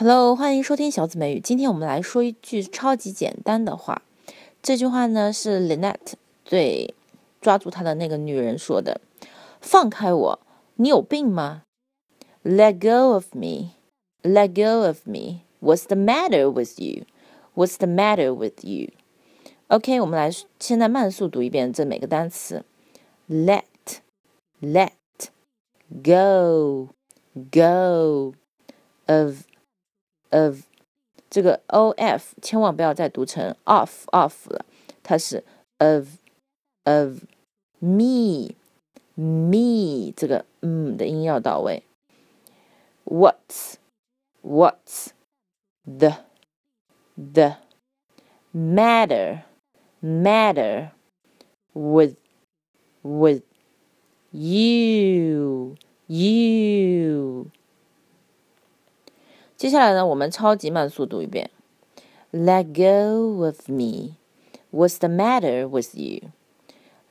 Hello，欢迎收听小紫美语。今天我们来说一句超级简单的话。这句话呢是 Lynette 对抓住她的那个女人说的：“放开我，你有病吗？”Let go of me. Let go of me. What's the matter with you? What's the matter with you? OK，我们来现在慢速读一遍这每个单词。Let, let, go, go, of. of 这个 o f 千万不要再读成 off off 了，它是 of of me me 这个嗯的音要到位。What's what's the the matter matter with with you you 接下来呢，我们超级慢速读一遍。Let go of me. What's the matter with you?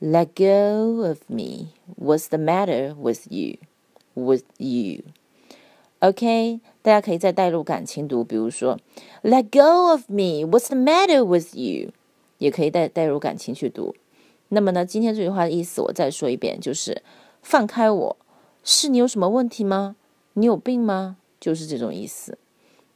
Let go of me. What's the matter with you? With you? OK，大家可以再带入感情读，比如说 Let go of me. What's the matter with you? 也可以带带入感情去读。那么呢，今天这句话的意思我再说一遍，就是放开我，是你有什么问题吗？你有病吗？就是这种意思。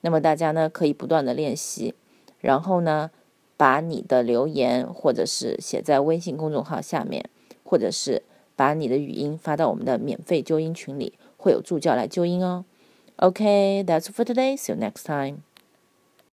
那么大家呢可以不断的练习，然后呢把你的留言或者是写在微信公众号下面，或者是把你的语音发到我们的免费纠音群里，会有助教来纠音哦。OK，that's for today. See you next time.